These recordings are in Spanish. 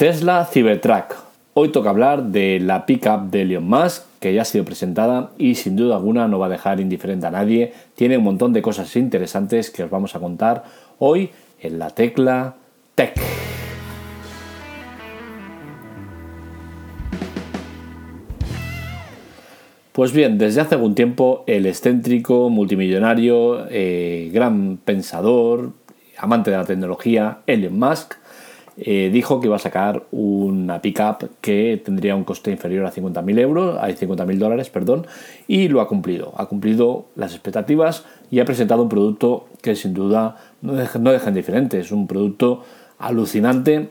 Tesla Cybertruck. Hoy toca hablar de la pickup de Elon Musk, que ya ha sido presentada y sin duda alguna no va a dejar indiferente a nadie. Tiene un montón de cosas interesantes que os vamos a contar hoy en la tecla Tech. Pues bien, desde hace algún tiempo el excéntrico, multimillonario, eh, gran pensador, amante de la tecnología, Elon Musk, eh, dijo que iba a sacar una pickup que tendría un coste inferior a 50.000 euros, a 50.000 dólares, perdón, y lo ha cumplido. Ha cumplido las expectativas y ha presentado un producto que sin duda no deja, no deja indiferente. Es un producto alucinante,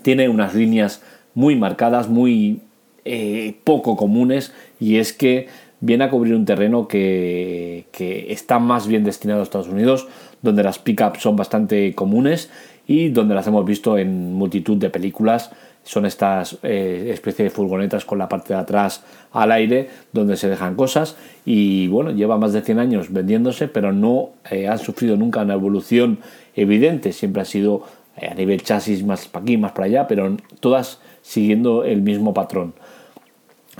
tiene unas líneas muy marcadas, muy eh, poco comunes, y es que viene a cubrir un terreno que, que está más bien destinado a Estados Unidos, donde las pickups son bastante comunes y donde las hemos visto en multitud de películas. Son estas eh, especies de furgonetas con la parte de atrás al aire donde se dejan cosas y bueno, lleva más de 100 años vendiéndose, pero no eh, han sufrido nunca una evolución evidente. Siempre ha sido eh, a nivel chasis más para aquí, más para allá, pero todas siguiendo el mismo patrón.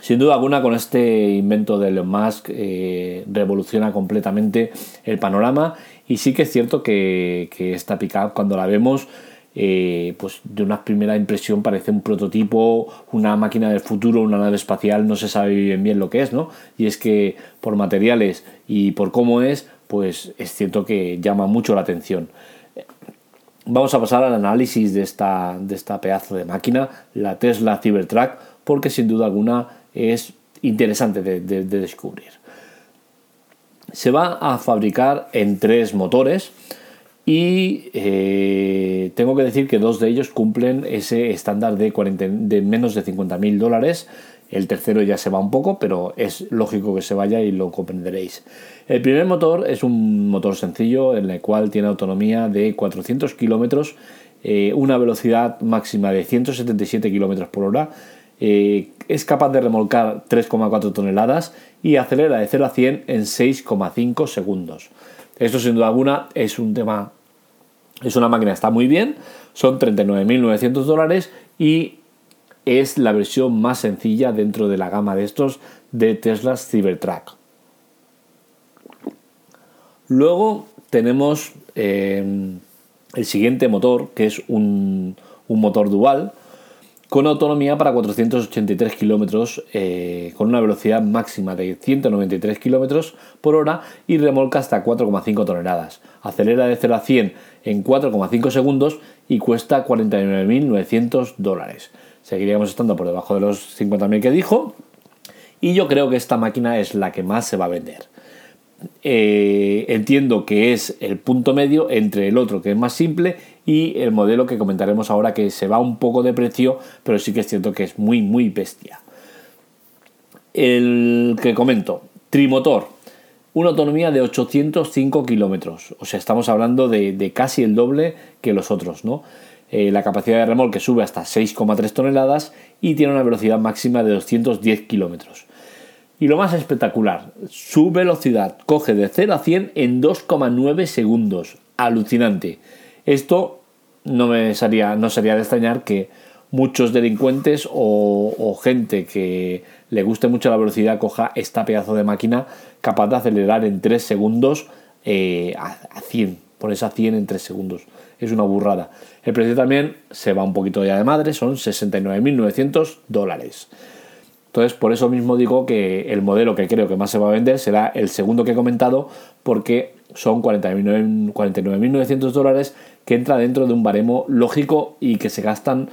Sin duda alguna, con este invento de Elon Musk revoluciona completamente el panorama y sí que es cierto que, esta pickup, cuando la vemos, eh, pues de una primera impresión parece un prototipo, una máquina del futuro, una nave espacial, no se sabe bien bien lo que es, ¿no? Y es que por materiales y por cómo es, pues es cierto que llama mucho la atención. Vamos a pasar al análisis de esta, de esta pedazo de máquina, la Tesla Cybertruck, porque sin duda alguna es interesante de descubrir se va a fabricar en tres motores y eh, tengo que decir que dos de ellos cumplen ese estándar de, de menos de 50.000 dólares. El tercero ya se va un poco, pero es lógico que se vaya y lo comprenderéis. El primer motor es un motor sencillo en el cual tiene autonomía de 400 kilómetros, eh, una velocidad máxima de 177 kilómetros por hora eh, es capaz de remolcar 3,4 toneladas y acelera de 0 a 100 en 6,5 segundos. Esto sin duda alguna es un tema, es una máquina está muy bien, son 39.900 dólares y es la versión más sencilla dentro de la gama de estos de Tesla Cybertruck. Luego tenemos eh, el siguiente motor, que es un, un motor dual, con autonomía para 483 kilómetros, eh, con una velocidad máxima de 193 kilómetros por hora y remolca hasta 4,5 toneladas. Acelera de 0 a 100 en 4,5 segundos y cuesta 49.900 dólares. Seguiríamos estando por debajo de los 50.000 que dijo. Y yo creo que esta máquina es la que más se va a vender. Eh, entiendo que es el punto medio entre el otro que es más simple y el modelo que comentaremos ahora que se va un poco de precio pero sí que es cierto que es muy muy bestia. El que comento trimotor. Una autonomía de 805 kilómetros. O sea estamos hablando de, casi el doble que los otros no eh, la capacidad de remolque sube hasta 6,3 toneladas y tiene una velocidad máxima de 210 kilómetros. Y lo más espectacular, su velocidad coge de 0 a 100 en 2,9 segundos. Alucinante. Esto no, me sería, no sería de extrañar que muchos delincuentes o, gente que le guste mucho la velocidad coja esta pedazo de máquina capaz de acelerar en 3 segundos eh, a, a 100. Por esa 100 en 3 segundos. Es una burrada. El precio también se va un poquito ya de madre, son 69.900 dólares. Entonces, por eso mismo digo que el modelo que creo que más se va a vender será el segundo que he comentado, porque son 49.900 dólares que entra dentro de un baremo lógico y que se gastan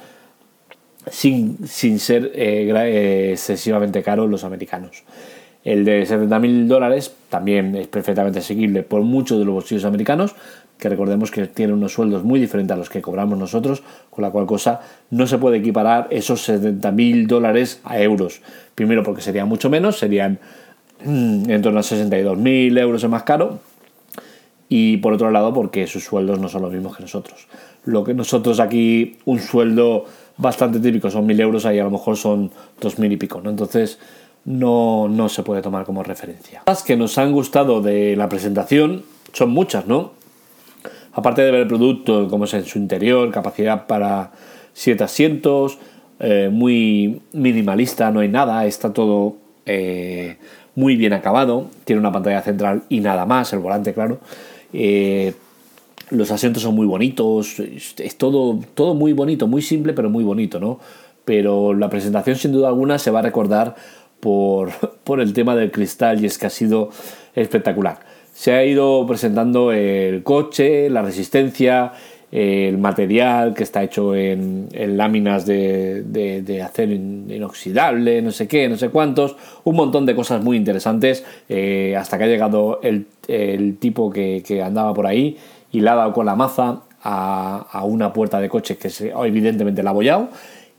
sin, ser eh, eh, excesivamente caros los americanos. El de 70.000 dólares también es perfectamente asequible por muchos de los bolsillos americanos, que recordemos que tienen unos sueldos muy diferentes a los que cobramos nosotros, con la cual cosa no se puede equiparar esos 70.000 dólares a euros. Primero porque serían mucho menos, serían mm, en torno a 62.000 euros más caro, y por otro lado porque sus sueldos no son los mismos que nosotros. Lo que nosotros aquí, un sueldo bastante típico son 1.000 euros, ahí a lo mejor son 2.000 y pico, ¿no? Entonces no, no se puede tomar como referencia. Las que nos han gustado de la presentación son muchas, ¿no? Aparte de ver el producto, cómo es en su interior, capacidad para, siete asientos, eh, muy minimalista, no hay nada, está todo eh, muy bien acabado, tiene una pantalla central y nada más, el volante, claro. Eh, los asientos son muy bonitos, es todo, todo muy bonito, muy simple, pero muy bonito, ¿no? Pero la presentación, sin duda alguna, se va a recordar por, por el tema del cristal y es que ha sido espectacular. Se ha ido presentando el coche, la resistencia, el material que está hecho en, láminas de, acero inoxidable, no sé qué, no sé cuántos, un montón de cosas muy interesantes, eh, hasta que ha llegado el, tipo que, andaba por ahí y le ha dado con la maza a, una puerta de coche que evidentemente la ha abollado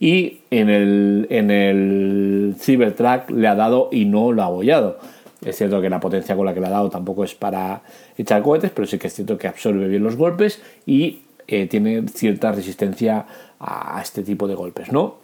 y en el, en el Cybertruck le ha dado y no lo ha abollado. Es cierto que la potencia con la que le ha dado tampoco es para echar cohetes, pero sí que es cierto que absorbe bien los golpes y eh, tiene cierta resistencia a este tipo de golpes, ¿no?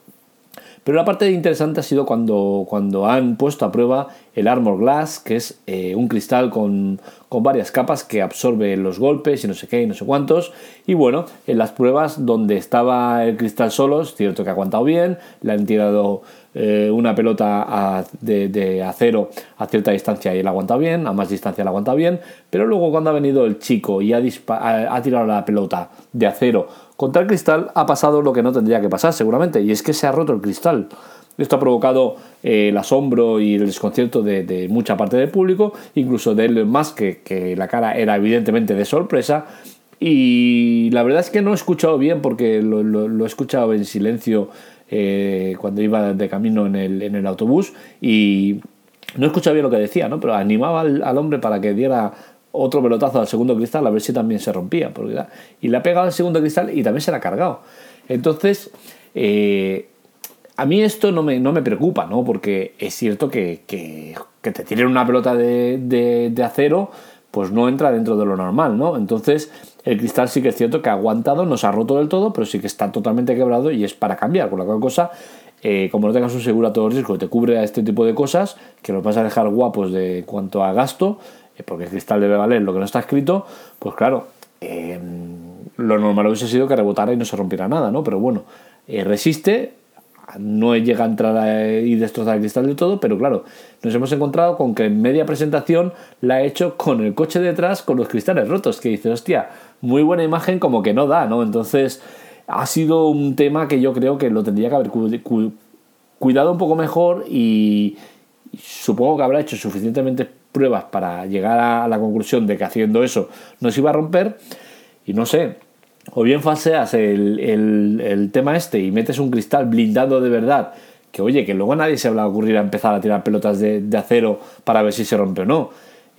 Pero la parte interesante ha sido cuando, cuando han puesto a prueba el Armor Glass, que es eh, un cristal con, varias capas que absorbe los golpes y no sé qué y no sé cuántos. Y bueno, en las pruebas donde estaba el cristal solo, es cierto que ha aguantado bien, le han tirado eh, una pelota de, acero a cierta distancia y él ha aguantado bien, a más distancia le ha aguantado bien, pero luego cuando ha venido el chico y ha, ha tirado la pelota de acero contra el cristal ha pasado lo que no tendría que pasar seguramente, y es que se ha roto el cristal. Esto ha provocado eh, el asombro y el desconcierto de, mucha parte del público, incluso de él más que, la cara era evidentemente de sorpresa. Y la verdad es que no he escuchado bien porque lo, he escuchado en silencio eh, cuando iba de camino en el, en el, autobús y no he escuchado bien lo que decía, ¿no? pero animaba al hombre para que diera otro pelotazo al segundo cristal a ver si también se rompía. Porque, y le ha pegado al segundo cristal y también se la ha cargado. Entonces, eh, a mí esto no me, no me, preocupa, ¿no? Porque es cierto que, que, te tiren una pelota de, de, acero, pues no entra dentro de lo normal, ¿no? Entonces, el cristal sí que es cierto que ha aguantado, no se ha roto del todo, pero sí que está totalmente quebrado y es para cambiar. Con la cual cosa, eh, como no tengas un seguro a todo riesgo, te cubre a este tipo de cosas, que los vas a dejar guapos de cuanto a gasto, porque el cristal debe valer lo que no está escrito, pues claro, em, lo normal hubiese sido que rebotara y no se rompiera nada, ¿no? Pero bueno, eh, resiste, no llega a entrar y destrozar el cristal de todo, pero claro, nos hemos encontrado con que en media presentación la ha hecho con el coche detrás con los cristales rotos, que dice, hostia, muy buena imagen como que no da, ¿no? Entonces ha sido un tema que yo creo que lo tendría que haber cuidado un poco mejor y supongo que habrá hecho suficientemente pruebas para llegar a la conclusión de que haciendo eso no se iba a romper. Y no sé, o bien falseas el, el, tema este y metes un cristal blindado de verdad, que oye, que luego nadie se va a ocurrir a empezar a tirar pelotas de, acero para ver si se rompe o no.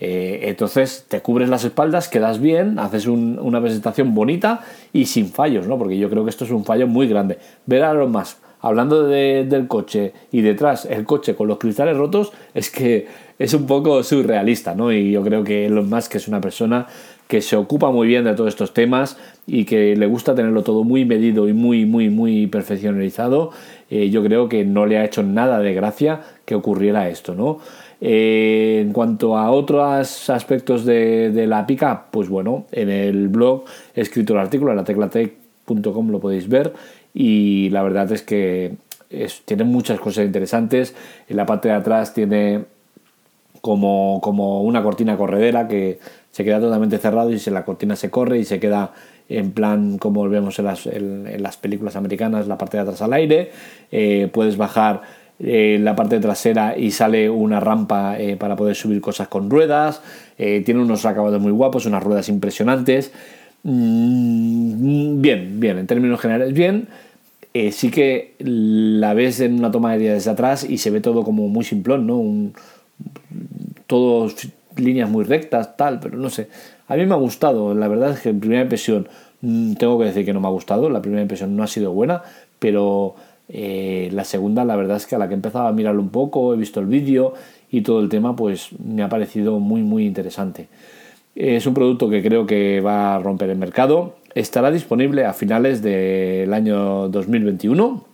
Eh, entonces te cubres las espaldas, quedas bien, haces una presentación bonita y sin fallos, ¿no? Porque yo creo que esto es un fallo muy grande. Ver a los más hablando del coche y detrás el coche con los cristales rotos, es que es un poco surrealista, ¿no? Y yo creo que Elon Musk es una persona que se ocupa muy bien de todos estos temas y que le gusta tenerlo todo muy medido y muy, muy, muy perfeccionalizado. Eh, yo creo que no le ha hecho nada de gracia que ocurriera esto, ¿no? Eh, en cuanto a otros aspectos de, la pica, pues bueno, en el blog he escrito el artículo en la teclatec.com lo podéis ver y la verdad es que tiene muchas cosas interesantes. En la parte de atrás tiene como, como una cortina corredera que se queda totalmente cerrado y si la cortina se corre y se queda en plan como vemos en las, en, las películas americanas, la parte de atrás al aire. Eh, puedes bajar eh, la parte trasera y sale una rampa eh, para poder subir cosas con ruedas. tiene unos acabados muy guapos, unas ruedas impresionantes. Mm, bien, bien, en términos generales, bien. Eh, sí que la ves en una toma aérea desde atrás y se ve todo como muy simplón, ¿no? Un, líneas muy rectas, tal, pero no sé. A mí me ha gustado, la verdad es que en primera impresión mm, tengo que decir que no me ha gustado, la primera impresión no ha sido buena, pero eh, la segunda la verdad es que a la que he empezado a mirarlo un poco, he visto el vídeo y todo el tema, pues me ha parecido muy muy interesante. Es un producto que creo que va a romper el mercado. Estará disponible a finales del año 2021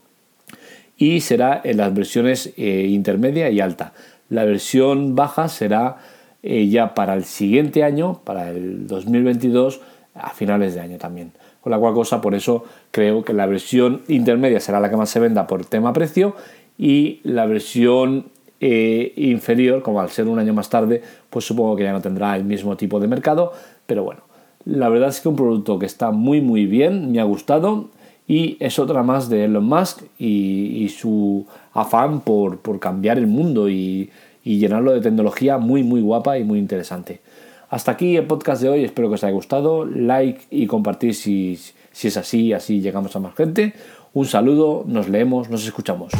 y será en las versiones eh, intermedia y alta. La versión baja será eh, ya para el siguiente año, para el 2022, a finales de año también. Con la cual cosa, por eso creo que la versión intermedia será la que más se venda por tema precio y la versión eh, inferior, como al ser un año más tarde, pues supongo que ya no tendrá el mismo tipo de mercado, pero bueno, la verdad es que un producto que está muy muy bien, me ha gustado y es otra más de Elon Musk y, su afán por, cambiar el mundo y, llenarlo de tecnología muy muy guapa y muy interesante. Hasta aquí el podcast de hoy, espero que os haya gustado, like y compartir si, si es así, así llegamos a más gente. Un saludo, nos leemos, nos escuchamos.